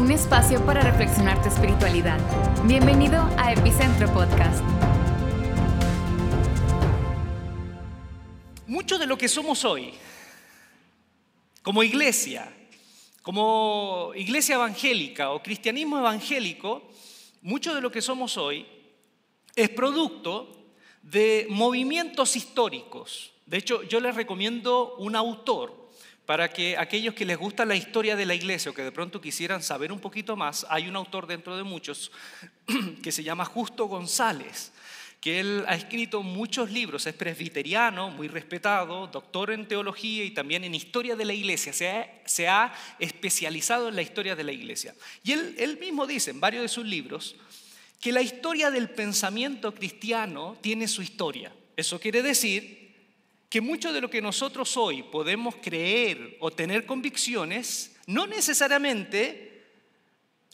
un espacio para reflexionar tu espiritualidad. Bienvenido a Epicentro Podcast. Mucho de lo que somos hoy, como iglesia, como iglesia evangélica o cristianismo evangélico, mucho de lo que somos hoy es producto de movimientos históricos. De hecho, yo les recomiendo un autor para que aquellos que les gusta la historia de la iglesia o que de pronto quisieran saber un poquito más, hay un autor dentro de muchos que se llama Justo González, que él ha escrito muchos libros, es presbiteriano, muy respetado, doctor en teología y también en historia de la iglesia, se ha, especializado en la historia de la iglesia. Y él mismo dice en varios de sus libros que la historia del pensamiento cristiano tiene su historia. Eso quiere decir que mucho de lo que nosotros hoy podemos creer o tener convicciones, no necesariamente,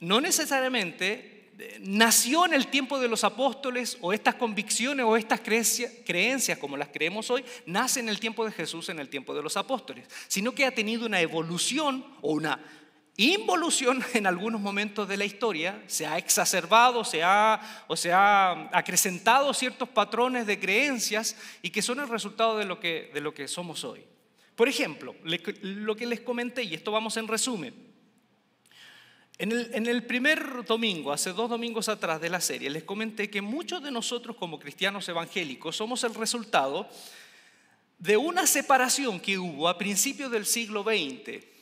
no necesariamente eh, nació en el tiempo de los apóstoles o estas convicciones o estas creencias como las creemos hoy, nacen en el tiempo de Jesús, en el tiempo de los apóstoles, sino que ha tenido una evolución o una involución en algunos momentos de la historia, se ha exacerbado, se ha, o se ha acrecentado ciertos patrones de creencias y que son el resultado de lo que, de lo que somos hoy. Por ejemplo, lo que les comenté, y esto vamos en resumen, en el, en el, primer domingo, hace dos domingos atrás de la serie, les comenté que muchos de nosotros como cristianos evangélicos somos el resultado de una separación que hubo a principios del siglo XX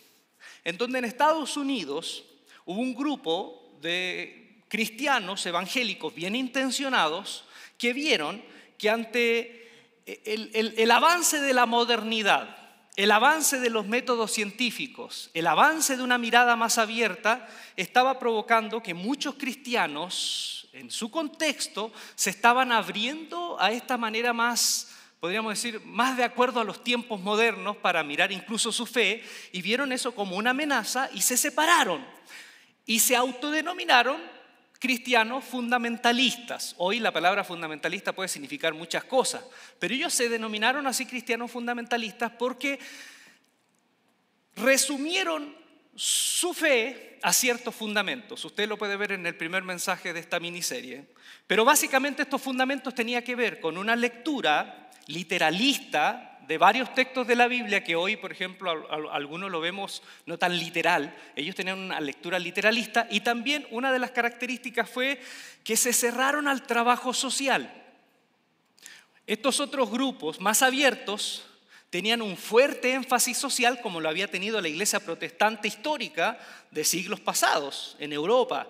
en donde en Estados Unidos hubo un grupo de cristianos evangélicos bien intencionados que vieron que ante el, avance de la modernidad, el avance de los métodos científicos, el avance de una mirada más abierta, estaba provocando que muchos cristianos, en su contexto, se estaban abriendo a esta manera más podríamos decir, más de acuerdo a los tiempos modernos para mirar incluso su fe, y vieron eso como una amenaza y se separaron y se autodenominaron cristianos fundamentalistas. Hoy la palabra fundamentalista puede significar muchas cosas, pero ellos se denominaron así cristianos fundamentalistas porque resumieron su fe a ciertos fundamentos. Usted lo puede ver en el primer mensaje de esta miniserie. Pero básicamente estos fundamentos tenían que ver con una lectura literalista de varios textos de la Biblia que hoy, por ejemplo, algunos lo vemos no tan literal, ellos tenían una lectura literalista y también una de las características fue que se cerraron al trabajo social. Estos otros grupos más abiertos tenían un fuerte énfasis social como lo había tenido la iglesia protestante histórica de siglos pasados en Europa.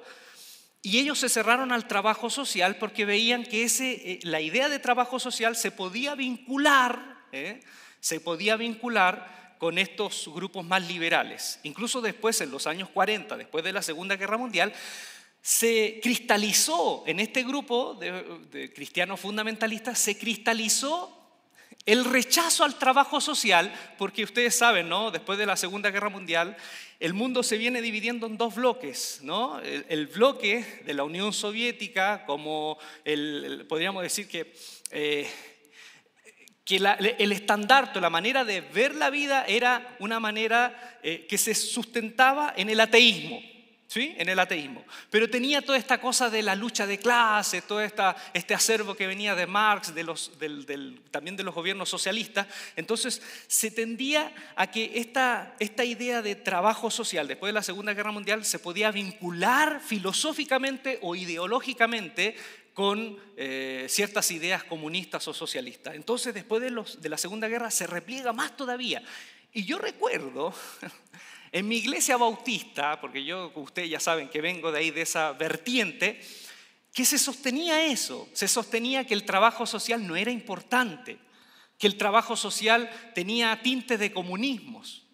Y ellos se cerraron al trabajo social porque veían que ese, eh, la idea de trabajo social se podía vincular, ¿eh? se podía vincular con estos grupos más liberales. Incluso después, en los años 40, después de la Segunda Guerra Mundial, se cristalizó en este grupo de, de cristianos fundamentalistas, se cristalizó el rechazo al trabajo social, porque ustedes saben, ¿no? Después de la Segunda Guerra Mundial, el mundo se viene dividiendo en dos bloques, ¿no? El, bloque de la Unión Soviética, como podríamos decir que, eh, que el estandarte, la manera de ver la vida era una manera eh, que se sustentaba en el ateísmo, en el ateísmo. Pero tenía toda esta cosa de la lucha de clase, todo esta, este acervo que venía de Marx, de los, también de los gobiernos socialistas. Entonces se tendía a que esta, esta idea de trabajo social después de la Segunda Guerra Mundial se podía vincular filosóficamente o ideológicamente con eh, ciertas ideas comunistas o socialistas. Entonces, después de, los, de la Segunda Guerra, se repliega más todavía. Y yo recuerdo en mi iglesia bautista, porque yo, ustedes ya saben que vengo de ahí, de esa vertiente, que se sostenía eso, se sostenía que el trabajo social no era importante, que el trabajo social tenía tintes de comunismos,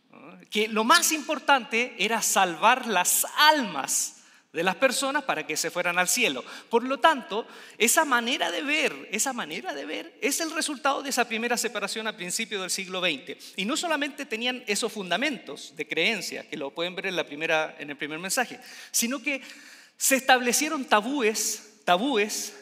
que lo más importante era salvar las almas de las personas para que se fueran al cielo. Por lo tanto, esa manera de ver, esa manera de ver es el resultado de esa primera separación a principios del siglo XX. Y no solamente tenían esos fundamentos de creencia, que lo pueden ver en, la primera, en el primer mensaje, sino que se establecieron tabúes, tabúes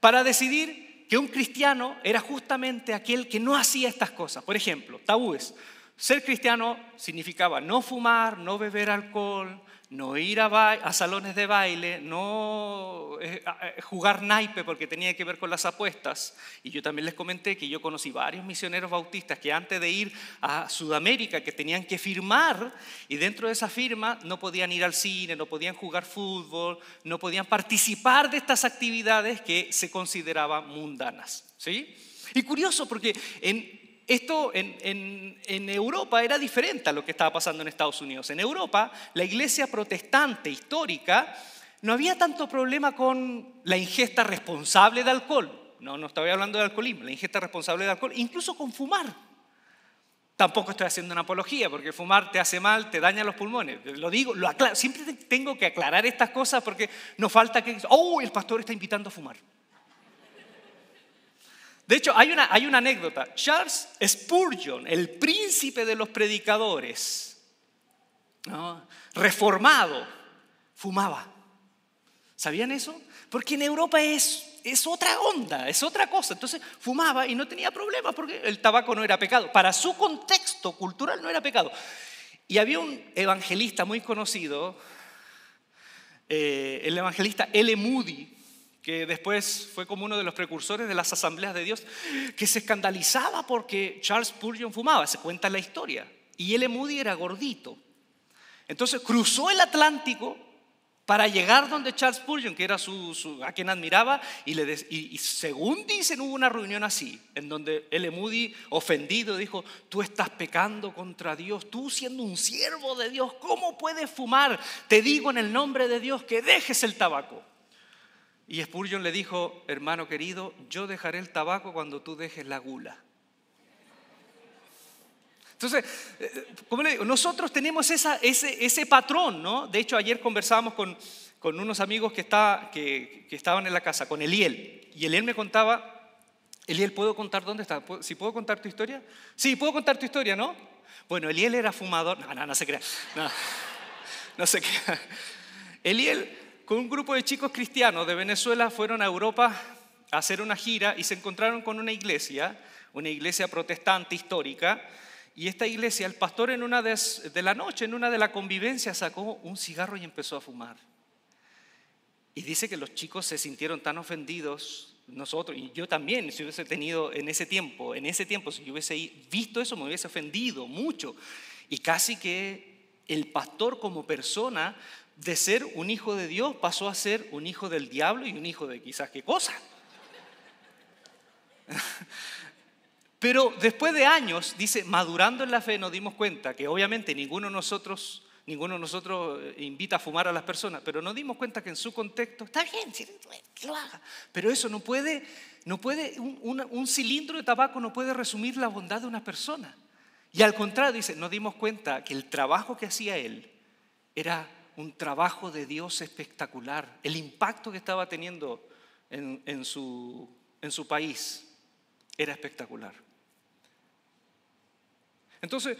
para decidir que un cristiano era justamente aquel que no hacía estas cosas. Por ejemplo, tabúes. Ser cristiano significaba no fumar, no beber alcohol, no ir a, salones de baile, no eh, eh, jugar naipe porque tenía que ver con las apuestas. Y yo también les comenté que yo conocí varios misioneros bautistas que antes de ir a Sudamérica, que tenían que firmar, y dentro de esa firma no podían ir al cine, no podían jugar fútbol, no podían participar de estas actividades que se consideraban mundanas. ¿sí? Y curioso porque en esto en, Europa era diferente a lo que estaba pasando en Estados Unidos. En Europa, la iglesia protestante histórica no había tanto problema con la ingesta responsable de alcohol. No, no estoy hablando de alcoholismo, la ingesta responsable de alcohol, incluso con fumar. Tampoco estoy haciendo una apología, porque fumar te hace mal, te daña los pulmones. Lo digo, lo aclaro. Siempre tengo que aclarar estas cosas porque no falta que, oh, el pastor está invitando a fumar. De hecho, hay una, hay una anécdota. Charles Spurgeon, el príncipe de los predicadores, reformado, fumaba. ¿Sabían eso? Porque en Europa es, es otra onda, es otra cosa. Entonces fumaba y no tenía problemas porque el tabaco no era pecado. Para su contexto cultural no era pecado. Y había un evangelista muy conocido, eh, el evangelista L. Moody, que después fue como uno de los precursores de las asambleas de Dios, que se escandalizaba porque Charles Spurgeon fumaba, se cuenta la historia, y L. Moody era gordito. Entonces cruzó el Atlántico para llegar donde Charles Spurgeon, que era su, a quien admiraba, y, le y, según dicen hubo una reunión así, en donde L. Moody, ofendido, dijo, tú estás pecando contra Dios, tú siendo un siervo de Dios, ¿cómo puedes fumar? Te digo en el nombre de Dios que dejes el tabaco. Y Spurgeon le dijo, hermano querido, yo dejaré el tabaco cuando tú dejes la gula. Entonces, eh, como le digo, nosotros tenemos ese, ese, patrón, ¿no? De hecho, ayer conversábamos con, unos amigos que, estaban en la casa, con Eliel. Y Eliel me contaba, Eliel, ¿puedo contar dónde está? ¿Si puedo contar tu historia? Sí, puedo contar tu historia, ¿no? Bueno, Eliel era fumador. No, no, no se crea. No, no se crea. Eliel un grupo de chicos cristianos de Venezuela fueron a Europa a hacer una gira y se encontraron con una iglesia, una iglesia protestante histórica, y esta iglesia, el pastor en una de, la noche, en una de la convivencia, sacó un cigarro y empezó a fumar. Y dice que los chicos se sintieron tan ofendidos, nosotros, y yo también, si hubiese tenido en ese tiempo, en ese tiempo, si yo hubiese visto eso, me hubiese ofendido mucho. Y casi que el pastor como persona de ser un hijo de Dios pasó a ser un hijo del diablo y un hijo de quizás qué cosa. Pero después de años, dice, madurando en la fe nos dimos cuenta que obviamente ninguno de nosotros, ninguno de nosotros eh, invita a fumar a las personas, pero nos dimos cuenta que en su contexto, está bien, que lo haga, pero eso no puede, no puede, un, un cilindro de tabaco no puede resumir la bondad de una persona. Y al contrario, dice, nos dimos cuenta que el trabajo que hacía él era un trabajo de Dios espectacular, el impacto que estaba teniendo en, su, su país era espectacular. Entonces,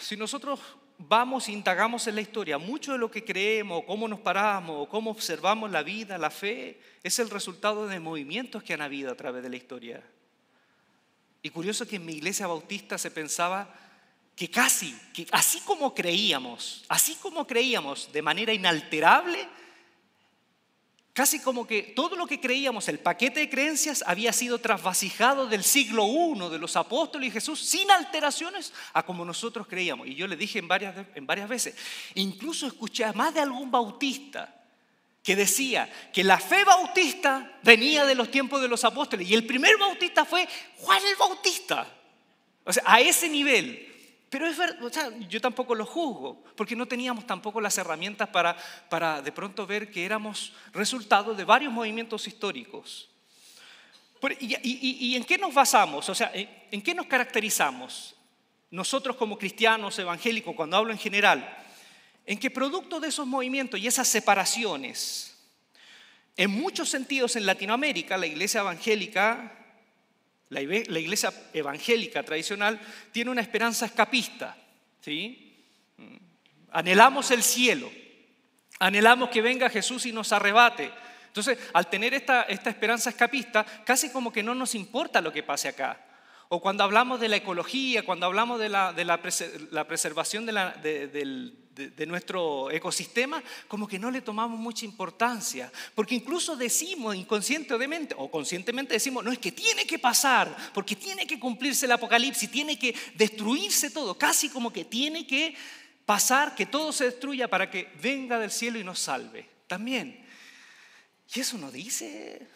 si nosotros vamos e indagamos en la historia, mucho de lo que creemos, cómo nos paramos, cómo observamos la vida, la fe, es el resultado de movimientos que han habido a través de la historia. Y curioso que en mi iglesia bautista se pensaba que casi, que así como creíamos, así como creíamos de manera inalterable, casi como que todo lo que creíamos, el paquete de creencias había sido trasvasijado del siglo I de los apóstoles y Jesús sin alteraciones a como nosotros creíamos. Y yo le dije en varias, en varias veces, incluso escuché a más de algún bautista que decía que la fe bautista venía de los tiempos de los apóstoles y el primer bautista fue Juan el Bautista. O sea, a ese nivel. Pero es verdad, o sea, yo tampoco lo juzgo, porque no teníamos tampoco las herramientas para, para de pronto ver que éramos resultado de varios movimientos históricos. ¿Y, en qué nos basamos? O sea, ¿en qué nos caracterizamos? Nosotros como cristianos evangélicos, cuando hablo en general, en que producto de esos movimientos y esas separaciones, en muchos sentidos en Latinoamérica, la iglesia evangélica la iglesia evangélica tradicional tiene una esperanza escapista. ¿sí? Anhelamos el cielo, anhelamos que venga Jesús y nos arrebate. Entonces, al tener esta, esta esperanza escapista, casi como que no nos importa lo que pase acá. O cuando hablamos de la ecología, cuando hablamos de la, de la, preservación de, la, de, nuestro ecosistema, como que no le tomamos mucha importancia. Porque incluso decimos inconscientemente o conscientemente decimos, no es que tiene que pasar, porque tiene que cumplirse el apocalipsis, tiene que destruirse todo, casi como que tiene que pasar, que todo se destruya para que venga del cielo y nos salve. También. Y eso no dice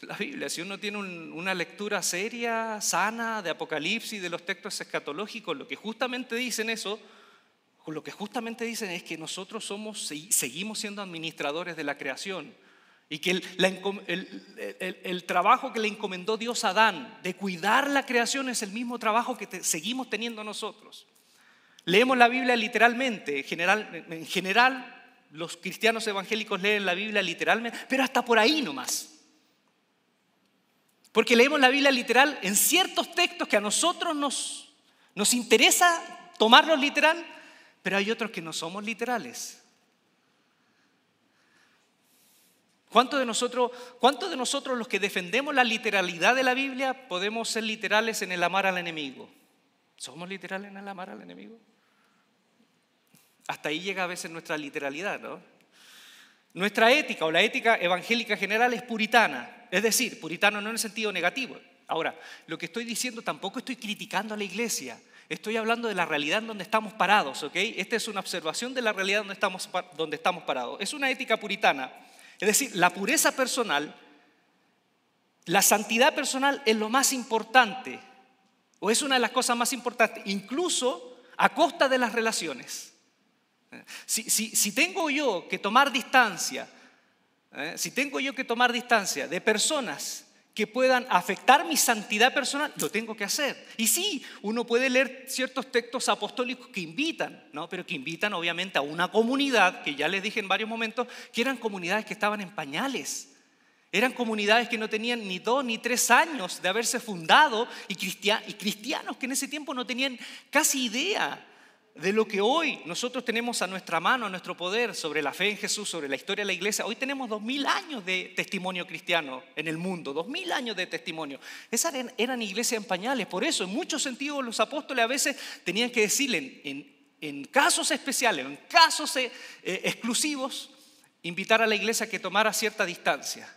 la Biblia. Si uno tiene una lectura seria, sana de Apocalipsis, de los textos escatológicos, lo que justamente dicen eso, lo que justamente dicen es que nosotros somos, seguimos siendo administradores de la creación. Y que el, trabajo que le encomendó Dios a Adán de cuidar la creación es el mismo trabajo que seguimos teniendo nosotros. Leemos la Biblia literalmente, en general, en general los cristianos evangélicos leen la Biblia literalmente, pero hasta por ahí nomás. Porque leemos la Biblia literal en ciertos textos que a nosotros nos, nos interesa tomarlos literal, pero hay otros que no somos literales. ¿Cuántos de, nosotros, ¿Cuántos de nosotros los que defendemos la literalidad de la Biblia podemos ser literales en el amar al enemigo? ¿Somos literales en el amar al enemigo? Hasta ahí llega a veces nuestra literalidad, ¿no? Nuestra ética o la ética evangélica general es puritana, es decir, puritano no en el sentido negativo. Ahora, lo que estoy diciendo tampoco estoy criticando a la iglesia, estoy hablando de la realidad en donde estamos parados, ¿ok? Esta es una observación de la realidad donde estamos, donde estamos parados. Es una ética puritana, es decir, la pureza personal, la santidad personal es lo más importante, o es una de las cosas más importantes, incluso a costa de las relaciones. Si, tengo yo que tomar distancia, ¿eh? si tengo yo que tomar distancia de personas que puedan afectar mi santidad personal, lo tengo que hacer. Y sí, uno puede leer ciertos textos apostólicos que invitan, ¿no? pero que invitan obviamente a una comunidad, que ya les dije en varios momentos, que eran comunidades que estaban en pañales. Eran comunidades que no tenían ni dos ni tres años de haberse fundado y, cristianos que en ese tiempo no tenían casi idea de lo que hoy nosotros tenemos a nuestra mano, a nuestro poder sobre la fe en Jesús, sobre la historia de la iglesia. Hoy tenemos dos mil años de testimonio cristiano en el mundo, dos mil años de testimonio. Esas eran, iglesias en pañales, por eso en muchos sentidos los apóstoles a veces tenían que decirle en, casos especiales, en casos eh, eh, exclusivos, invitar a la iglesia a que tomara cierta distancia.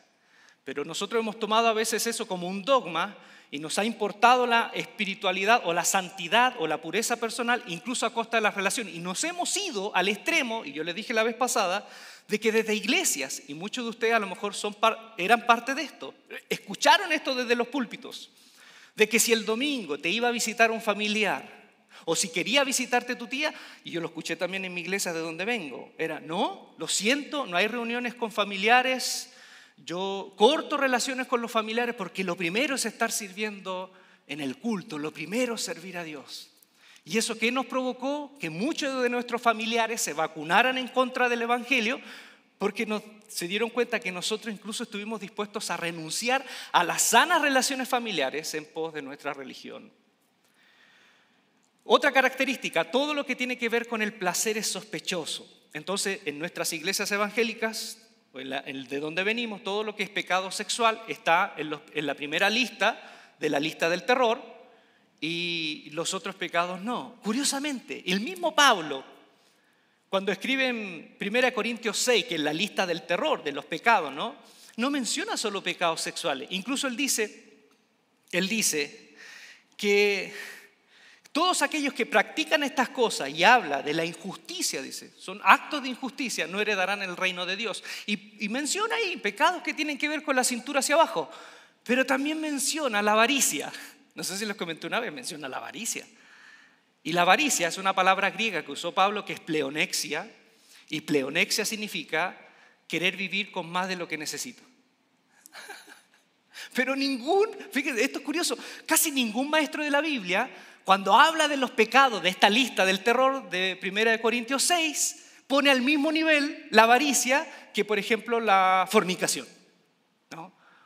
Pero nosotros hemos tomado a veces eso como un dogma y nos ha importado la espiritualidad o la santidad o la pureza personal, incluso a costa de las relaciones. Y nos hemos ido al extremo, y yo les dije la vez pasada, de que desde iglesias, y muchos de ustedes a lo mejor son eran parte de esto, escucharon esto desde los púlpitos, de que si el domingo te iba a visitar un familiar, o si quería visitarte tu tía, y yo lo escuché también en mi iglesia de donde vengo, era, no, lo siento, no hay reuniones con familiares, yo corto relaciones con los familiares porque lo primero es estar sirviendo en el culto, lo primero es servir a Dios. ¿Y eso qué nos provocó? Que muchos de nuestros familiares se vacunaran en contra del Evangelio porque se dieron cuenta que nosotros incluso estuvimos dispuestos a renunciar a las sanas relaciones familiares en pos de nuestra religión. Otra característica, todo lo que tiene que ver con el placer es sospechoso. Entonces, en nuestras iglesias evangélicas de donde venimos, todo lo que es pecado sexual está en, la primera lista de la lista del terror y los otros pecados no. Curiosamente, el mismo Pablo, cuando escribe en 1 Corintios 6, que es la lista del terror, de los pecados, ¿no? no menciona solo pecados sexuales. Incluso él dice, él dice que todos aquellos que practican estas cosas y habla de la injusticia, dice, son actos de injusticia, no heredarán el reino de Dios. Y, menciona ahí pecados que tienen que ver con la cintura hacia abajo, pero también menciona la avaricia. No sé si les comenté una vez, menciona la avaricia. Y la avaricia es una palabra griega que usó Pablo que es pleonexia, y pleonexia significa querer vivir con más de lo que necesito. Pero ningún, fíjense, esto es curioso, casi ningún maestro de la Biblia cuando habla de los pecados de esta lista del terror de 1 Corintios 6, pone al mismo nivel la avaricia que, por ejemplo, la fornicación.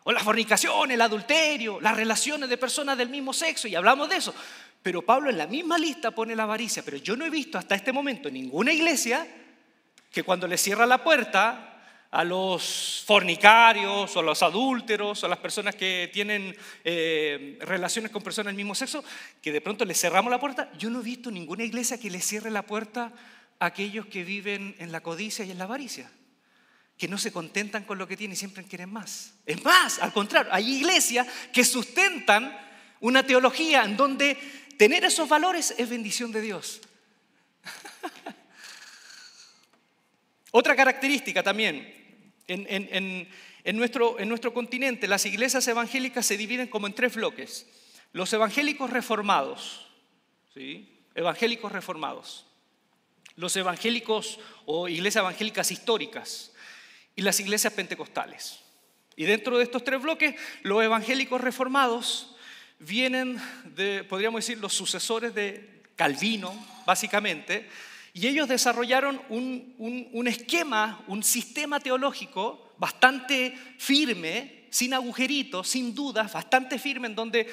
O la fornicación, el adulterio, las relaciones de personas del mismo sexo, y hablamos de eso. Pero Pablo en la misma lista pone la avaricia, pero yo no he visto hasta este momento ninguna iglesia que cuando le cierra la puerta a los fornicarios o a los adúlteros o a las personas que tienen eh, relaciones con personas del mismo sexo, que de pronto les cerramos la puerta. Yo no he visto ninguna iglesia que le cierre la puerta a aquellos que viven en la codicia y en la avaricia, que no se contentan con lo que tienen y siempre quieren más. Es más, al contrario, hay iglesias que sustentan una teología en donde tener esos valores es bendición de Dios. Otra característica también en, nuestro, en nuestro continente, las iglesias evangélicas se dividen como en tres bloques. Los evangélicos reformados, ¿sí? evangélicos reformados, los evangélicos o iglesias evangélicas históricas y las iglesias pentecostales. Y dentro de estos tres bloques, los evangélicos reformados vienen de, podríamos decir, los sucesores de Calvino, básicamente, y ellos desarrollaron un, esquema, un sistema teológico bastante firme, sin agujeritos, sin dudas, bastante firme, en donde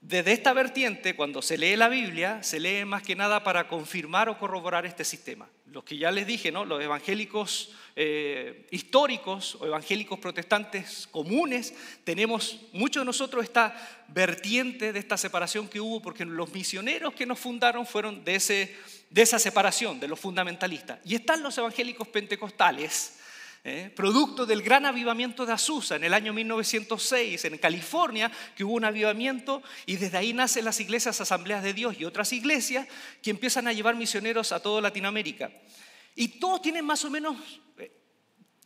desde esta vertiente, cuando se lee la Biblia, se lee más que nada para confirmar o corroborar este sistema. Los que ya les dije, ¿no? los evangélicos eh, históricos o evangélicos protestantes comunes, tenemos muchos de nosotros esta vertiente de esta separación que hubo, porque los misioneros que nos fundaron fueron de ese de esa separación, de los fundamentalistas. Y están los evangélicos pentecostales, ¿eh? producto del gran avivamiento de Azusa en el año 1906 en California, que hubo un avivamiento y desde ahí nacen las iglesias Asambleas de Dios y otras iglesias que empiezan a llevar misioneros a toda Latinoamérica. Y todos tienen más o menos eh,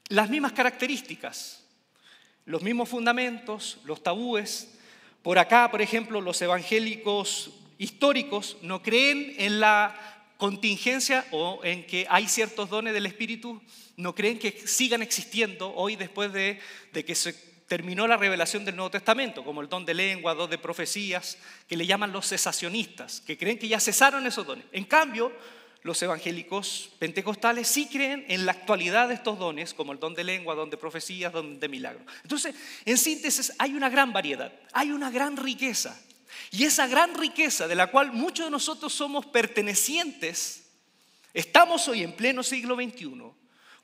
las mismas características, los mismos fundamentos, los tabúes. Por acá, por ejemplo, los evangélicos históricos no creen en la contingencia o en que hay ciertos dones del Espíritu, no creen que sigan existiendo hoy después de, que se terminó la revelación del Nuevo Testamento, como el don de lengua, don de profecías, que le llaman los cesacionistas, que creen que ya cesaron esos dones. En cambio, los evangélicos pentecostales sí creen en la actualidad de estos dones, como el don de lengua, don de profecías, don de milagros. Entonces, en síntesis, hay una gran variedad, hay una gran riqueza. Y esa gran riqueza de la cual muchos de nosotros somos pertenecientes, estamos hoy en pleno siglo XXI,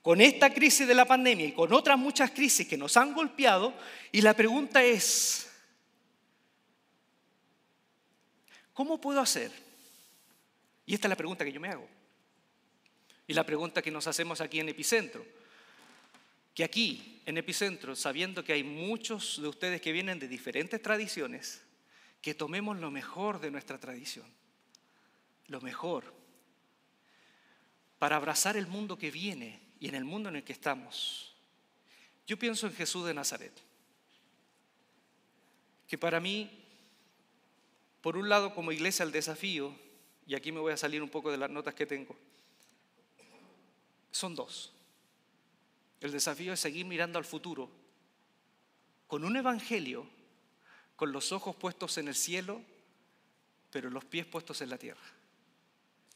con esta crisis de la pandemia y con otras muchas crisis que nos han golpeado, y la pregunta es, ¿cómo puedo hacer? Y esta es la pregunta que yo me hago. Y la pregunta que nos hacemos aquí en Epicentro. Que aquí, en Epicentro, sabiendo que hay muchos de ustedes que vienen de diferentes tradiciones, que tomemos lo mejor de nuestra tradición, lo mejor, para abrazar el mundo que viene y en el mundo en el que estamos. Yo pienso en Jesús de Nazaret, que para mí, por un lado como iglesia el desafío, y aquí me voy a salir un poco de las notas que tengo, son dos. El desafío es seguir mirando al futuro con un evangelio con los ojos puestos en el cielo, pero los pies puestos en la tierra.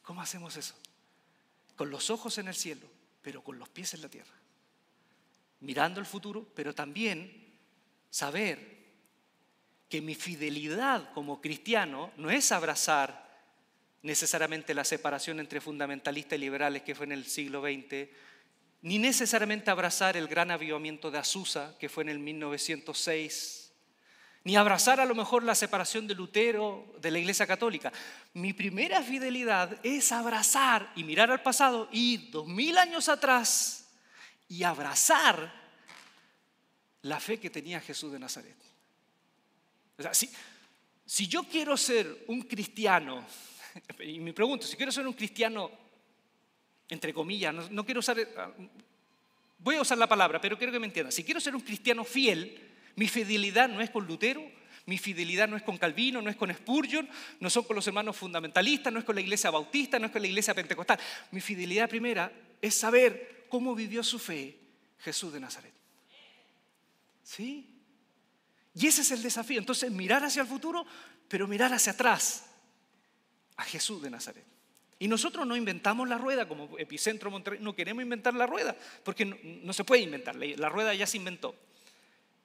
¿Cómo hacemos eso? Con los ojos en el cielo, pero con los pies en la tierra. Mirando el futuro, pero también saber que mi fidelidad como cristiano no es abrazar necesariamente la separación entre fundamentalistas y liberales que fue en el siglo XX, ni necesariamente abrazar el gran avivamiento de Azusa que fue en el 1906 ni abrazar a lo mejor la separación de Lutero de la Iglesia Católica. Mi primera fidelidad es abrazar y mirar al pasado y dos mil años atrás y abrazar la fe que tenía Jesús de Nazaret. O sea, si, si yo quiero ser un cristiano, y me pregunto, si quiero ser un cristiano, entre comillas, no, no quiero usar, voy a usar la palabra, pero quiero que me entiendan, si quiero ser un cristiano fiel, mi fidelidad no es con Lutero, mi fidelidad no es con Calvino, no es con Spurgeon, no son con los hermanos fundamentalistas, no es con la iglesia bautista, no es con la iglesia pentecostal. Mi fidelidad primera es saber cómo vivió su fe Jesús de Nazaret. ¿Sí? Y ese es el desafío. Entonces, mirar hacia el futuro, pero mirar hacia atrás, a Jesús de Nazaret. Y nosotros no inventamos la rueda como Epicentro Monterrey, no queremos inventar la rueda, porque no, se puede inventar, la rueda ya se inventó.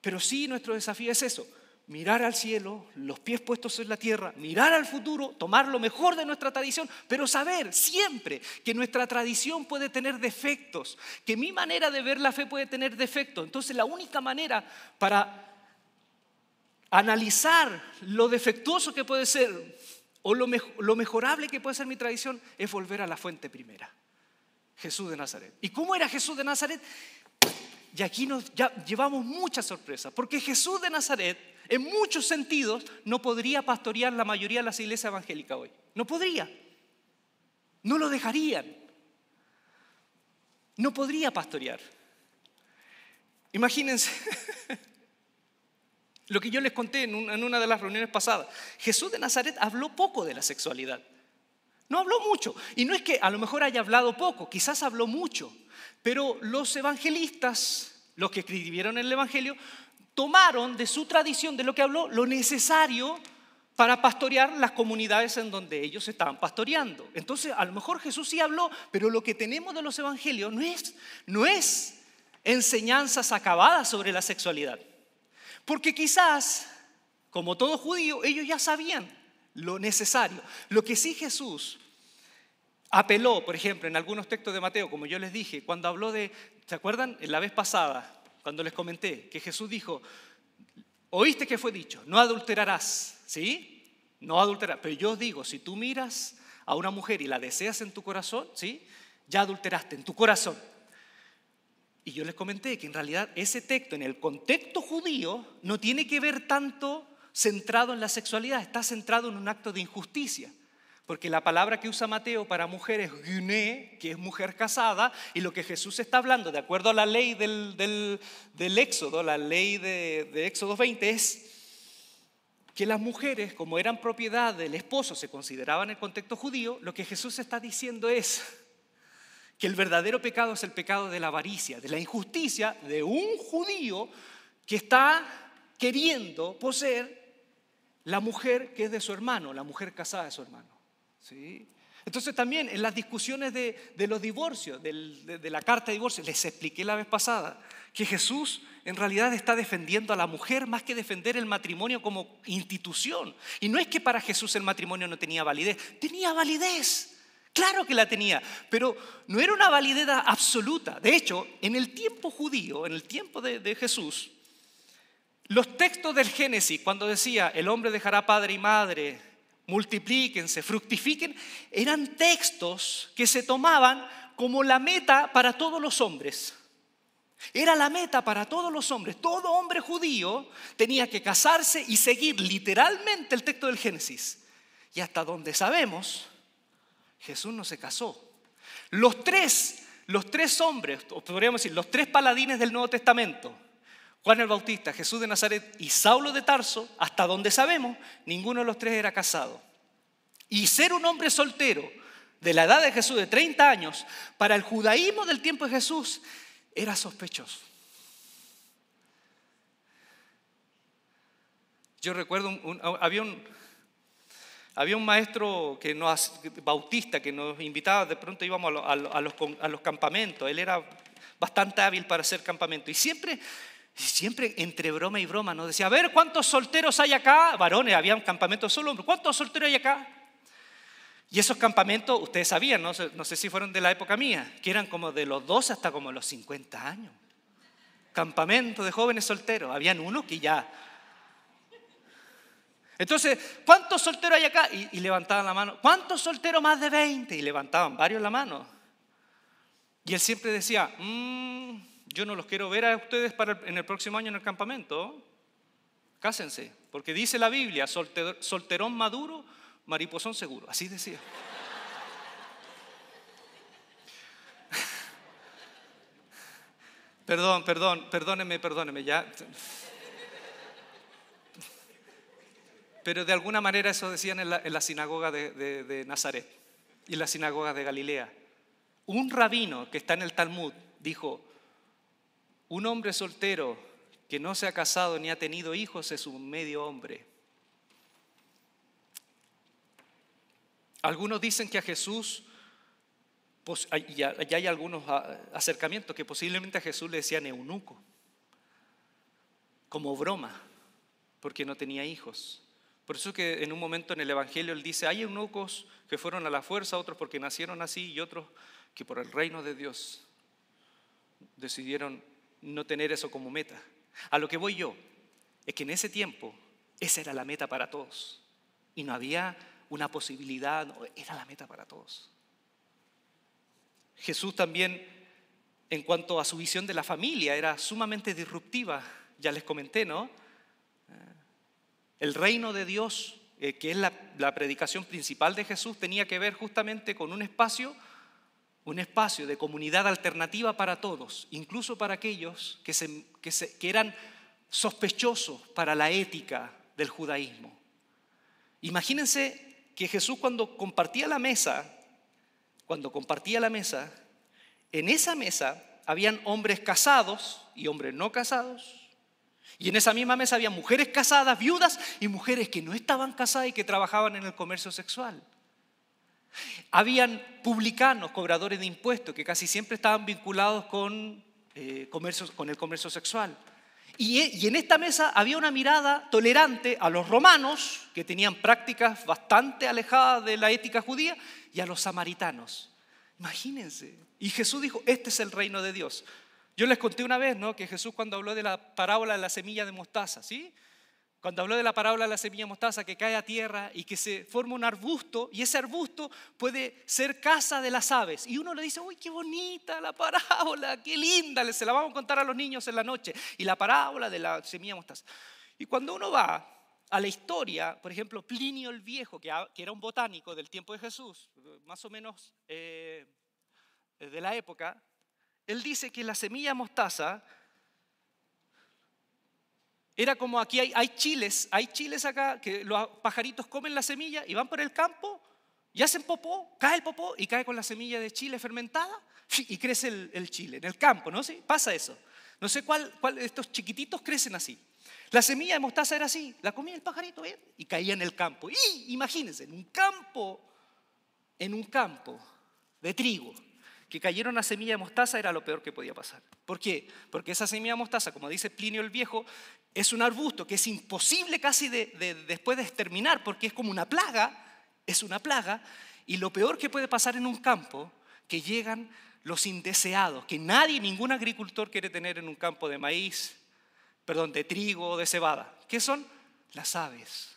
Pero sí nuestro desafío es eso, mirar al cielo, los pies puestos en la tierra, mirar al futuro, tomar lo mejor de nuestra tradición, pero saber siempre que nuestra tradición puede tener defectos, que mi manera de ver la fe puede tener defectos. Entonces la única manera para analizar lo defectuoso que puede ser o lo, lo mejorable que puede ser mi tradición es volver a la fuente primera, Jesús de Nazaret. ¿Y cómo era Jesús de Nazaret? Y aquí nos llevamos muchas sorpresas, porque Jesús de Nazaret, en muchos sentidos, no podría pastorear la mayoría de las iglesias evangélicas hoy. No podría. No lo dejarían. No podría pastorear. Imagínense lo que yo les conté en una de las reuniones pasadas. Jesús de Nazaret habló poco de la sexualidad. No habló mucho. Y no es que a lo mejor haya hablado poco, quizás habló mucho. Pero los evangelistas, los que escribieron el Evangelio, tomaron de su tradición, de lo que habló, lo necesario para pastorear las comunidades en donde ellos estaban pastoreando. Entonces, a lo mejor Jesús sí habló, pero lo que tenemos de los evangelios no es, no es enseñanzas acabadas sobre la sexualidad. Porque quizás, como todo judío, ellos ya sabían lo necesario. Lo que sí Jesús apeló, por ejemplo, en algunos textos de Mateo, como yo les dije, cuando habló de, ¿se acuerdan? En la vez pasada, cuando les comenté que Jesús dijo, oíste que fue dicho, no adulterarás, ¿sí? No adulterarás, pero yo digo, si tú miras a una mujer y la deseas en tu corazón, ¿sí? Ya adulteraste en tu corazón. Y yo les comenté que en realidad ese texto en el contexto judío no tiene que ver tanto centrado en la sexualidad, está centrado en un acto de injusticia. Porque la palabra que usa Mateo para mujer es guné, que es mujer casada, y lo que Jesús está hablando, de acuerdo a la ley del, Éxodo, la ley de, de Éxodo 20, es que las mujeres, como eran propiedad del esposo, se consideraban en el contexto judío, lo que Jesús está diciendo es que el verdadero pecado es el pecado de la avaricia, de la injusticia de un judío que está queriendo poseer la mujer que es de su hermano, la mujer casada de su hermano. Entonces también en las discusiones de, los divorcios, de, la carta de divorcio, les expliqué la vez pasada que Jesús en realidad está defendiendo a la mujer más que defender el matrimonio como institución. Y no es que para Jesús el matrimonio no tenía validez, tenía validez. Claro que la tenía, pero no era una validez absoluta. De hecho, en el tiempo judío, en el tiempo de Jesús, los textos del Génesis, cuando decía, el hombre dejará padre y madre, multiplíquense, fructifiquen, eran textos que se tomaban como la meta para todos los hombres. Era la meta para todos los hombres. Todo hombre judío tenía que casarse y seguir literalmente el texto del Génesis. Y hasta donde sabemos, Jesús no se casó. Los tres, los tres hombres, podríamos decir, los tres paladines del Nuevo Testamento, Juan el Bautista, Jesús de Nazaret y Saulo de Tarso, hasta donde sabemos, ninguno de los tres era casado. Y ser un hombre soltero de la edad de Jesús de 30 años, para el judaísmo del tiempo de Jesús, era sospechoso. Yo recuerdo, había, un, había un maestro que bautista que nos invitaba, de pronto íbamos a, los, a los campamentos, él era bastante hábil para hacer campamento y siempre siempre entre broma y broma nos decía, a ver, ¿cuántos solteros hay acá? Varones, había un campamento solo hombres. ¿Cuántos solteros hay acá? Y esos campamentos, ustedes sabían, no sé, no sé si fueron de la época mía, que eran como de los 12 hasta como los 50 años. Campamento de jóvenes solteros. Habían uno que ya... Entonces, ¿cuántos solteros hay acá? Y, levantaban la mano. ¿Cuántos solteros más de 20? Y levantaban varios la mano. Y él siempre decía, mmm, yo no los quiero ver a ustedes para en el próximo año en el campamento. Cásense, porque dice la Biblia, solterón maduro, mariposón seguro. Así decía. Perdón, perdón, perdóneme, perdóneme, ya. Pero de alguna manera eso decían en la, sinagoga de, de Nazaret y en la sinagoga de Galilea. Un rabino que está en el Talmud dijo, un hombre soltero que no se ha casado ni ha tenido hijos es un medio hombre. Algunos dicen que a Jesús, ya hay algunos acercamientos que posiblemente a Jesús le decían eunuco, como broma, porque no tenía hijos. Por eso que en un momento en el Evangelio él dice, hay eunucos que fueron a la fuerza, otros porque nacieron así y otros que por el reino de Dios decidieron no tener eso como meta. A lo que voy yo es que en ese tiempo esa era la meta para todos y no había una posibilidad, era la meta para todos. Jesús también, en cuanto a su visión de la familia, era sumamente disruptiva, ya les comenté, ¿no? El reino de Dios, eh, que es la, predicación principal de Jesús, tenía que ver justamente con un espacio, un espacio de comunidad alternativa para todos, incluso para aquellos que, eran sospechosos para la ética del judaísmo. Imagínense que Jesús cuando compartía la mesa, cuando compartía la mesa, en esa mesa habían hombres casados y hombres no casados, y en esa misma mesa había mujeres casadas, viudas y mujeres que no estaban casadas y que trabajaban en el comercio sexual. Habían publicanos, cobradores de impuestos, que casi siempre estaban vinculados con, eh, con el comercio sexual. Y, y en esta mesa había una mirada tolerante a los romanos, que tenían prácticas bastante alejadas de la ética judía, y a los samaritanos. Imagínense. Y Jesús dijo, este es el reino de Dios. Yo les conté una vez, ¿no? Que Jesús cuando habló de la parábola de la semilla de mostaza, ¿sí? Cuando habló de la parábola de la semilla mostaza que cae a tierra y que se forma un arbusto y ese arbusto puede ser casa de las aves. Y uno le dice, uy, qué bonita la parábola, qué linda, se la vamos a contar a los niños en la noche. Y la parábola de la semilla mostaza. Y cuando uno va a la historia, por ejemplo, Plinio el Viejo, que, era un botánico del tiempo de Jesús, más o menos eh, de la época, él dice que la semilla mostaza era como aquí hay, chiles, hay chiles acá que los pajaritos comen la semilla y van por el campo y hacen popó, cae el popó y cae con la semilla de chile fermentada y crece el, chile en el campo, ¿no? ¿Sí? Pasa eso. No sé cuál, cuál, estos chiquititos crecen así. La semilla de mostaza era así, la comía el pajarito ¿eh? y caía en el campo. Y imagínense, en un campo, en un campo de trigo, que cayera una semilla de mostaza era lo peor que podía pasar. ¿Por qué? Porque esa semilla de mostaza, como dice Plinio el Viejo, es un arbusto que es imposible casi de, después de exterminar, porque es como una plaga, es una plaga, y lo peor que puede pasar en un campo, que llegan los indeseados, que nadie, ningún agricultor quiere tener en un campo de maíz, perdón, de trigo o de cebada. ¿Qué son? Las aves.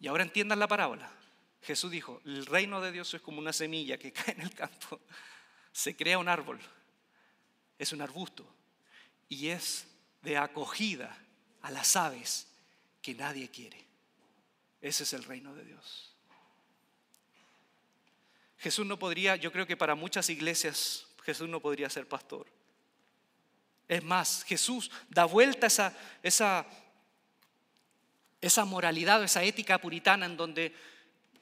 Y ahora entiendan la parábola. Jesús dijo, el reino de Dios es como una semilla que cae en el campo. Se crea un árbol, es un arbusto y es de acogida a las aves que nadie quiere. Ese es el reino de Dios. Jesús no podría, yo creo que para muchas iglesias Jesús no podría ser pastor. Es más, Jesús da vuelta esa, esa, esa moralidad o esa ética puritana en donde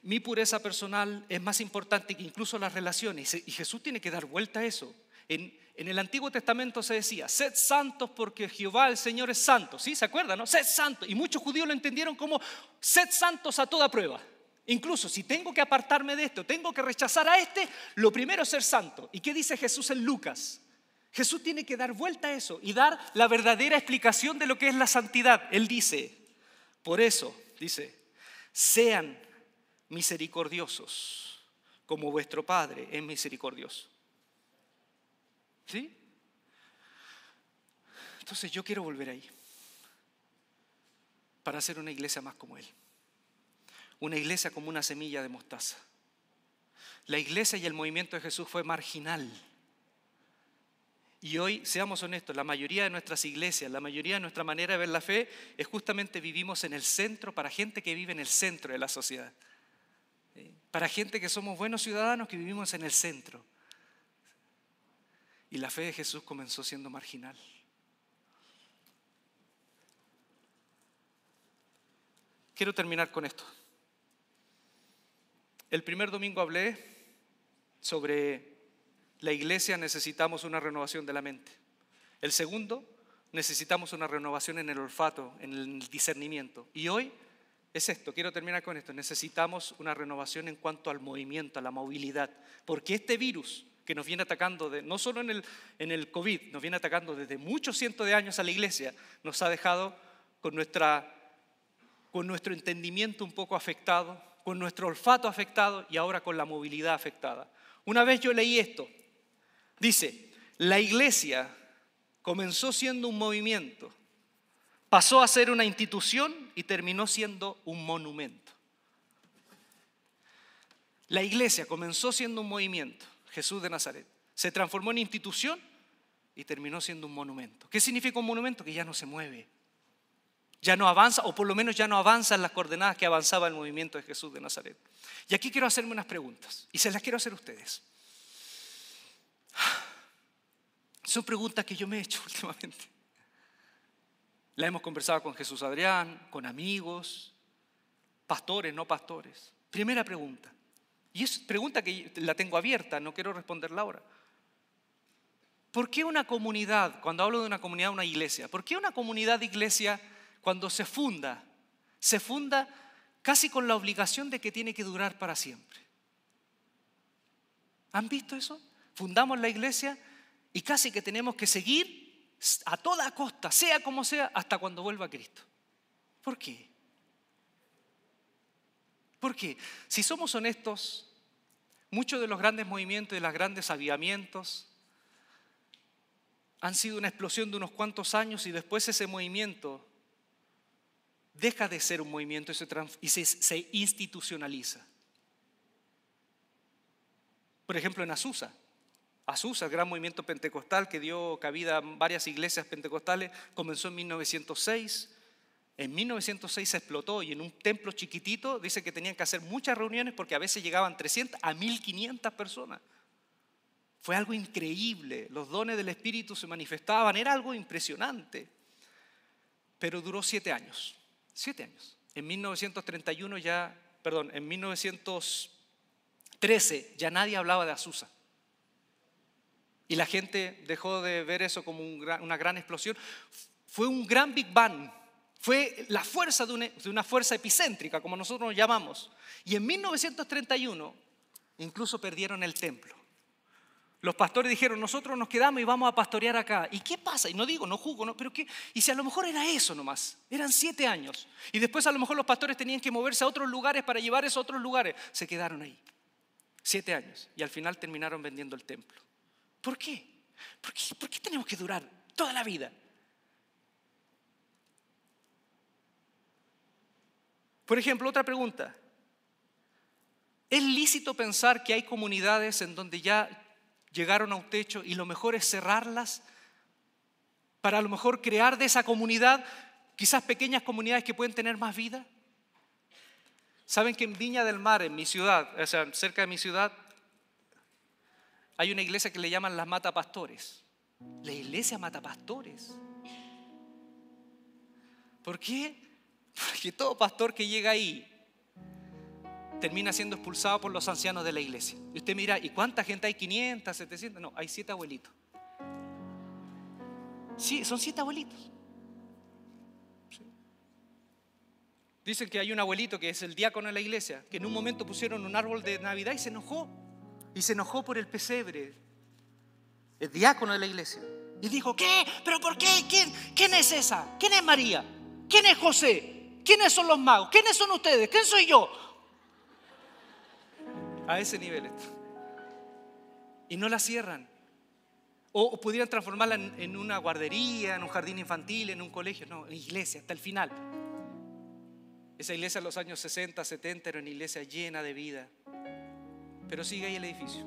mi pureza personal es más importante que incluso las relaciones. Y Jesús tiene que dar vuelta a eso. En, el Antiguo Testamento se decía, sed santos porque Jehová el Señor es santo. ¿Sí? ¿Se acuerdan? No? Sed santos. Y muchos judíos lo entendieron como sed santos a toda prueba. Incluso si tengo que apartarme de esto, tengo que rechazar a este, lo primero es ser santo. ¿Y qué dice Jesús en Lucas? Jesús tiene que dar vuelta a eso y dar la verdadera explicación de lo que es la santidad. Él dice, por eso, dice, sean misericordiosos, como vuestro Padre es misericordioso. ¿Sí? Entonces yo quiero volver ahí para hacer una iglesia más como Él. Una iglesia como una semilla de mostaza. La iglesia y el movimiento de Jesús fue marginal. Y hoy, seamos honestos, la mayoría de nuestras iglesias, la mayoría de nuestra manera de ver la fe es justamente vivimos en el centro para gente que vive en el centro de la sociedad para gente que somos buenos ciudadanos que vivimos en el centro. Y la fe de Jesús comenzó siendo marginal. Quiero terminar con esto. El primer domingo hablé sobre la iglesia necesitamos una renovación de la mente. El segundo, necesitamos una renovación en el olfato, en el discernimiento. Y hoy es esto, quiero terminar con esto, necesitamos una renovación en cuanto al movimiento, a la movilidad, porque este virus que nos viene atacando, de, no solo en el, en el COVID, nos viene atacando desde muchos cientos de años a la iglesia, nos ha dejado con, nuestra, con nuestro entendimiento un poco afectado, con nuestro olfato afectado y ahora con la movilidad afectada. Una vez yo leí esto, dice, la iglesia comenzó siendo un movimiento, pasó a ser una institución y terminó siendo un monumento. La iglesia comenzó siendo un movimiento, Jesús de Nazaret, se transformó en institución y terminó siendo un monumento. ¿Qué significa un monumento? Que ya no se mueve, ya no avanza, o por lo menos ya no avanza en las coordenadas que avanzaba el movimiento de Jesús de Nazaret. Y aquí quiero hacerme unas preguntas, y se las quiero hacer a ustedes. Son preguntas que yo me he hecho últimamente. La hemos conversado con Jesús Adrián, con amigos, pastores, no pastores. Primera pregunta. Y es pregunta que la tengo abierta, no quiero responderla ahora. ¿Por qué una comunidad, cuando hablo de una comunidad, una iglesia, por qué una comunidad de iglesia cuando se funda, se funda casi con la obligación de que tiene que durar para siempre? ¿Han visto eso? Fundamos la iglesia y casi que tenemos que seguir a toda costa, sea como sea, hasta cuando vuelva Cristo. ¿Por qué? Porque si somos honestos, muchos de los grandes movimientos y los grandes avivamientos han sido una explosión de unos cuantos años y después ese movimiento deja de ser un movimiento y se, se institucionaliza. Por ejemplo, en Azusa. Azusa, el gran movimiento pentecostal que dio cabida a varias iglesias pentecostales, comenzó en 1906. En 1906 se explotó y en un templo chiquitito dice que tenían que hacer muchas reuniones porque a veces llegaban 300 a 1500 personas. Fue algo increíble, los dones del Espíritu se manifestaban, era algo impresionante. Pero duró siete años, siete años. En 1931 ya, perdón, en 1913 ya nadie hablaba de Azusa. Y la gente dejó de ver eso como una gran explosión. Fue un gran Big Bang. Fue la fuerza de una, fuerza epicéntrica, como nosotros nos llamamos. Y en 1931 incluso perdieron el templo. Los pastores dijeron, nosotros nos quedamos y vamos a pastorear acá. ¿Y qué pasa? Y no digo, no juzgo, no, pero ¿qué? Y si a lo mejor era eso nomás, eran siete años. Y después a lo mejor los pastores tenían que moverse a otros lugares para llevar eso a otros lugares. Se quedaron ahí. Siete años. Y al final terminaron vendiendo el templo. ¿Por qué? ¿Por qué, ¿Por qué tenemos que durar toda la vida? Por ejemplo, otra pregunta. ¿Es lícito pensar que hay comunidades en donde ya llegaron a un techo y lo mejor es cerrarlas para a lo mejor crear de esa comunidad quizás pequeñas comunidades que pueden tener más vida? ¿Saben que en Viña del Mar, en mi ciudad, o sea, cerca de mi ciudad, hay una iglesia que le llaman las matapastores. La iglesia matapastores. ¿Por qué? Porque todo pastor que llega ahí termina siendo expulsado por los ancianos de la iglesia. Y usted mira, ¿y cuánta gente hay? ¿500, 700? No, hay siete abuelitos. Sí, son siete abuelitos. Dicen que hay un abuelito que es el diácono de la iglesia, que en un momento pusieron un árbol de Navidad y se enojó y se enojó por el pesebre, el diácono de la iglesia. Y dijo, ¿qué? ¿Pero por qué? ¿Quién, ¿Quién es esa? ¿Quién es María? ¿Quién es José? ¿Quiénes son los magos? ¿Quiénes son ustedes? ¿Quién soy yo? A ese nivel Y no la cierran. O, pudieran transformarla en, en, una guardería, en un jardín infantil, en un colegio. No, en iglesia, hasta el final. Esa iglesia en los años 60, 70 era una iglesia llena de vida pero sigue ahí el edificio.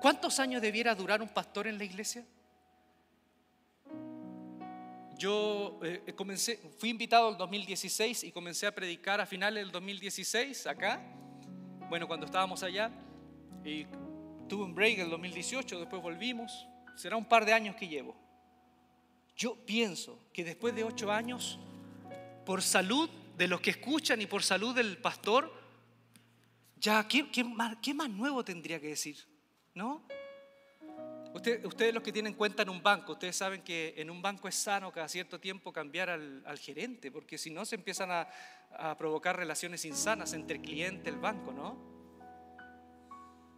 ¿Cuántos años debiera durar un pastor en la iglesia? Yo eh, fui invitado en 2016 y comencé a predicar a finales del 2016 acá. Bueno, cuando estábamos allá, y tuve un break en el 2018, después volvimos. Será un par de años que llevo. Yo pienso que después de ocho años, por salud de los que escuchan y por salud del pastor, ya, ¿qué, más, nuevo tendría que decir? ¿No? Ustedes los que tienen cuenta en un banco, ustedes saben que en un banco es sano cada cierto tiempo cambiar al, gerente, porque si no se empiezan a, a, provocar relaciones insanas entre el cliente y el banco, ¿no?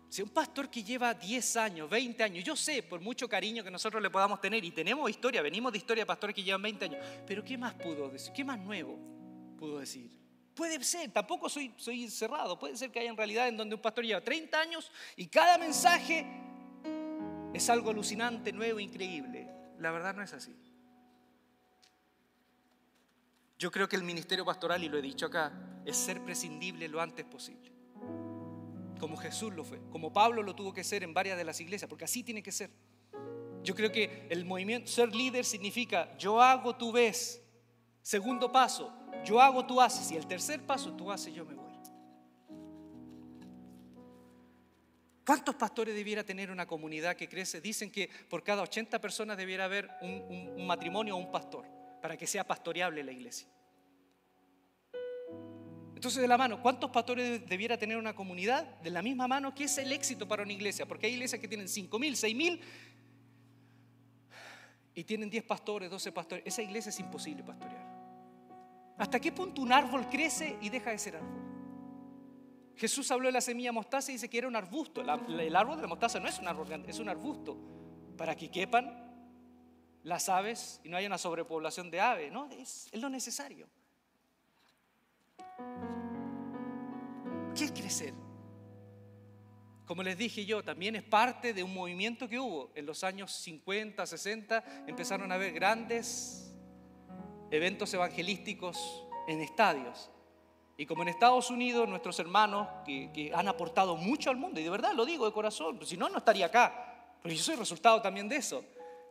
Si un pastor que lleva 10 años, 20 años, yo sé, por mucho cariño que nosotros le podamos tener, y tenemos historia, venimos de historia de pastores que llevan 20 años, pero ¿qué más pudo decir? ¿Qué más nuevo pudo decir? Puede ser, tampoco soy, soy cerrado, puede ser que haya en realidad en donde un pastor lleva 30 años y cada mensaje es algo alucinante, nuevo, increíble. La verdad no es así. Yo creo que el ministerio pastoral, y lo he dicho acá, es ser prescindible lo antes posible. Como Jesús lo fue, como Pablo lo tuvo que ser en varias de las iglesias, porque así tiene que ser. Yo creo que el movimiento, ser líder significa yo hago, tú ves. Segundo paso, yo hago, tú haces. Y el tercer paso, tú haces, yo me voy. ¿Cuántos pastores debiera tener una comunidad que crece? Dicen que por cada 80 personas debiera haber un, matrimonio o un pastor para que sea pastoreable la iglesia. Entonces, de la mano, ¿cuántos pastores debiera tener una comunidad? De la misma mano, ¿qué es el éxito para una iglesia? Porque hay iglesias que tienen 5 mil, 6 mil y tienen 10 pastores, 12 pastores. Esa iglesia es imposible pastorear. ¿Hasta qué punto un árbol crece y deja de ser árbol? Jesús habló de la semilla mostaza y dice que era un arbusto. El árbol de la mostaza no es un árbol es un arbusto. Para que quepan las aves y no haya una sobrepoblación de aves, ¿no? Es, lo necesario. ¿Qué es crecer? Como les dije yo, también es parte de un movimiento que hubo en los años 50, 60, empezaron a haber grandes eventos evangelísticos en estadios. Y como en Estados Unidos, nuestros hermanos que, han aportado mucho al mundo, y de verdad lo digo de corazón, si no, no estaría acá, pero yo soy resultado también de eso.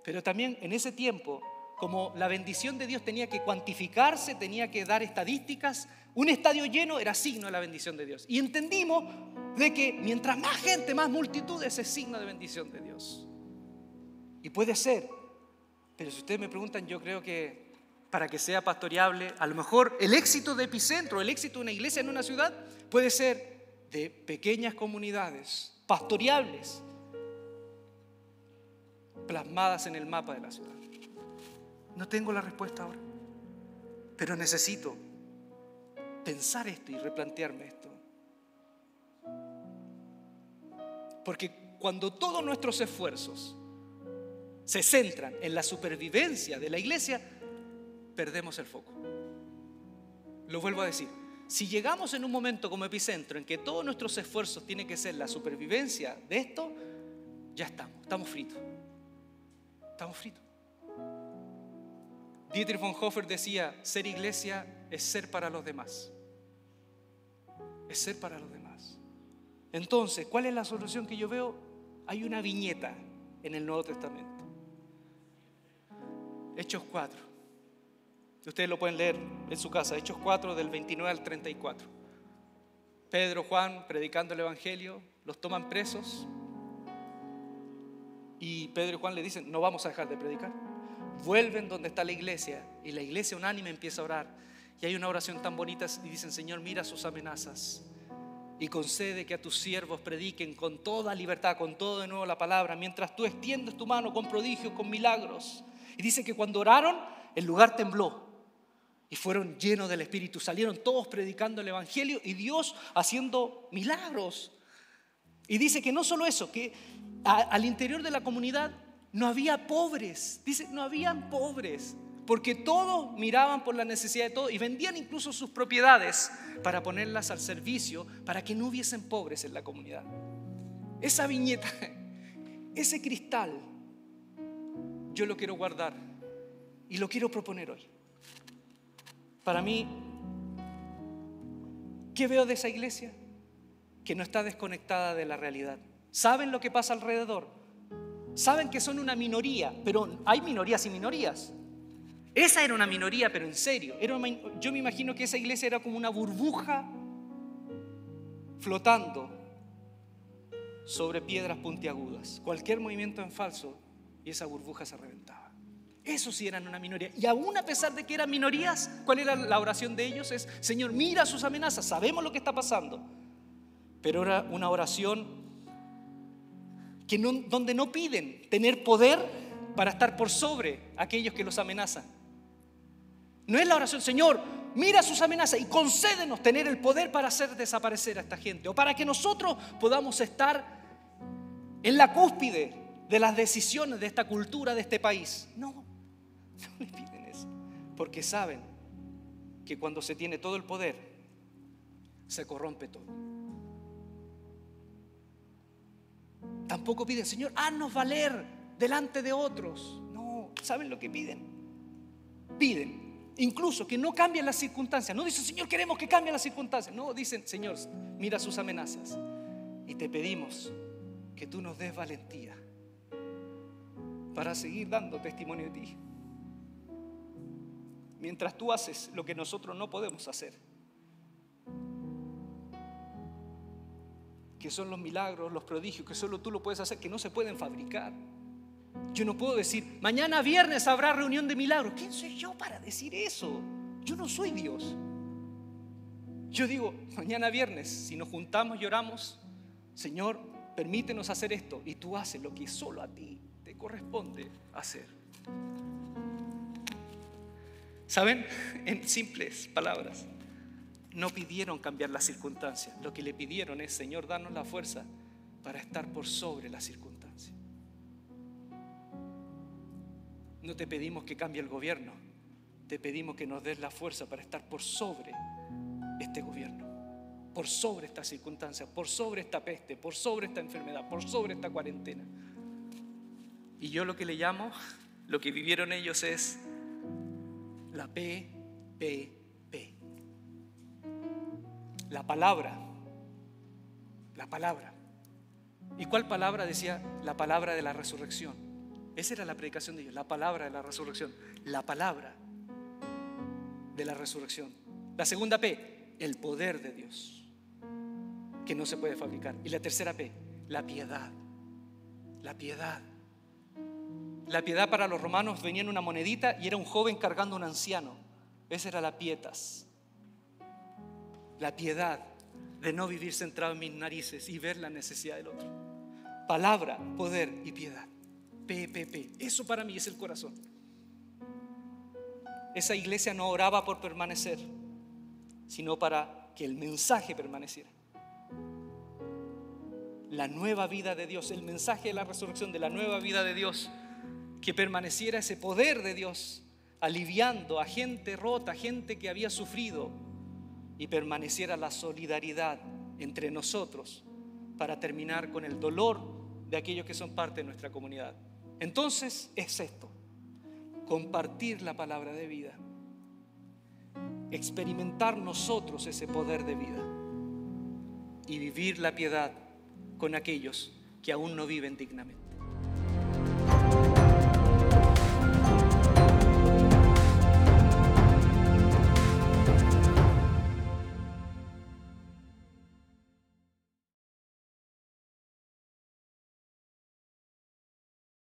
Pero también en ese tiempo, como la bendición de Dios tenía que cuantificarse, tenía que dar estadísticas, un estadio lleno era signo de la bendición de Dios. Y entendimos de que mientras más gente, más multitudes es signo de bendición de Dios. Y puede ser, pero si ustedes me preguntan, yo creo que para que sea pastoreable, a lo mejor el éxito de epicentro, el éxito de una iglesia en una ciudad, puede ser de pequeñas comunidades pastoreables plasmadas en el mapa de la ciudad. No tengo la respuesta ahora, pero necesito pensar esto y replantearme esto. Porque cuando todos nuestros esfuerzos se centran en la supervivencia de la iglesia, perdemos el foco. Lo vuelvo a decir, si llegamos en un momento como epicentro en que todos nuestros esfuerzos tienen que ser la supervivencia de esto, ya estamos, estamos fritos. Estamos fritos. Dietrich von Hofer decía, ser iglesia es ser para los demás. Es ser para los demás. Entonces, ¿cuál es la solución que yo veo? Hay una viñeta en el Nuevo Testamento. Hechos 4. Ustedes lo pueden leer en su casa, Hechos 4 del 29 al 34. Pedro, Juan, predicando el Evangelio, los toman presos y Pedro y Juan le dicen, no vamos a dejar de predicar. Vuelven donde está la iglesia y la iglesia unánime empieza a orar. Y hay una oración tan bonita y dicen, Señor, mira sus amenazas y concede que a tus siervos prediquen con toda libertad, con todo de nuevo la palabra, mientras tú extiendes tu mano con prodigios, con milagros. Y dice que cuando oraron, el lugar tembló y fueron llenos del Espíritu. Salieron todos predicando el Evangelio y Dios haciendo milagros. Y dice que no solo eso, que al interior de la comunidad no había pobres. Dice, no habían pobres. Porque todos miraban por la necesidad de todo y vendían incluso sus propiedades para ponerlas al servicio para que no hubiesen pobres en la comunidad. Esa viñeta, ese cristal, yo lo quiero guardar y lo quiero proponer hoy. Para mí, ¿qué veo de esa iglesia? Que no está desconectada de la realidad saben lo que pasa alrededor, saben que son una minoría, pero hay minorías y minorías. Esa era una minoría, pero en serio. yo me imagino que esa iglesia era como una burbuja flotando sobre piedras puntiagudas. Cualquier movimiento en falso y esa burbuja se reventaba. Eso sí eran una minoría. Y aún a pesar de que eran minorías, ¿cuál era la oración de ellos? Es, Señor, mira sus amenazas, sabemos lo que está pasando. Pero era una oración que donde no piden tener poder para estar por sobre aquellos que los amenazan. No es la oración, Señor, mira sus amenazas y concédenos tener el poder para hacer desaparecer a esta gente o para que nosotros podamos estar en la cúspide de las decisiones de esta cultura, de este país. No, no le piden eso, porque saben que cuando se tiene todo el poder, se corrompe todo. Tampoco piden, Señor, haznos valer delante de otros. No, ¿saben lo que piden? Piden incluso que no cambien las circunstancias. No dicen, Señor, queremos que cambien las circunstancias. No, dicen, Señor, mira sus amenazas. Y te pedimos que tú nos des valentía para seguir dando testimonio de ti. Mientras tú haces lo que nosotros no podemos hacer. Que son los milagros, los prodigios, que solo tú lo puedes hacer, que no se pueden fabricar. Yo no puedo decir, mañana viernes habrá reunión de milagros. ¿Quién soy yo para decir eso? Yo no soy Dios. Yo digo, mañana viernes, si nos juntamos y oramos, Señor, permítenos hacer esto. Y tú haces lo que solo a ti te corresponde hacer. ¿Saben? En simples palabras, no pidieron cambiar las circunstancias. Lo que le pidieron es, Señor, danos la fuerza para estar por sobre las circunstancias. No te pedimos que cambie el gobierno, te pedimos que nos des la fuerza para estar por sobre este gobierno, por sobre estas circunstancias, por sobre esta peste, por sobre esta enfermedad, por sobre esta cuarentena. Y yo lo que le llamo, lo que vivieron ellos es la P, P, P. La palabra, la palabra. ¿Y cuál palabra decía? La palabra de la resurrección. Esa era la predicación de ellos, la palabra de la resurrección, la palabra de la resurrección. La segunda P, el poder de Dios, que no se puede fabricar. Y la tercera P, la piedad, la piedad. La piedad para los romanos venía en una monedita y era un joven cargando un anciano. Esa era la pietas. La piedad de no vivir centrado en mis narices y ver la necesidad del otro. Palabra, poder y piedad. PPP. Eso para mí es el corazón. Esa iglesia no oraba por permanecer, sino para que el mensaje permaneciera. La nueva vida de Dios, el mensaje de la resurrección de la nueva vida de Dios, que permaneciera ese poder de Dios, aliviando a gente rota, gente que había sufrido, y permaneciera la solidaridad entre nosotros para terminar con el dolor de aquellos que son parte de nuestra comunidad. Entonces es esto, compartir la palabra de vida, experimentar nosotros ese poder de vida y vivir la piedad con aquellos que aún no viven dignamente.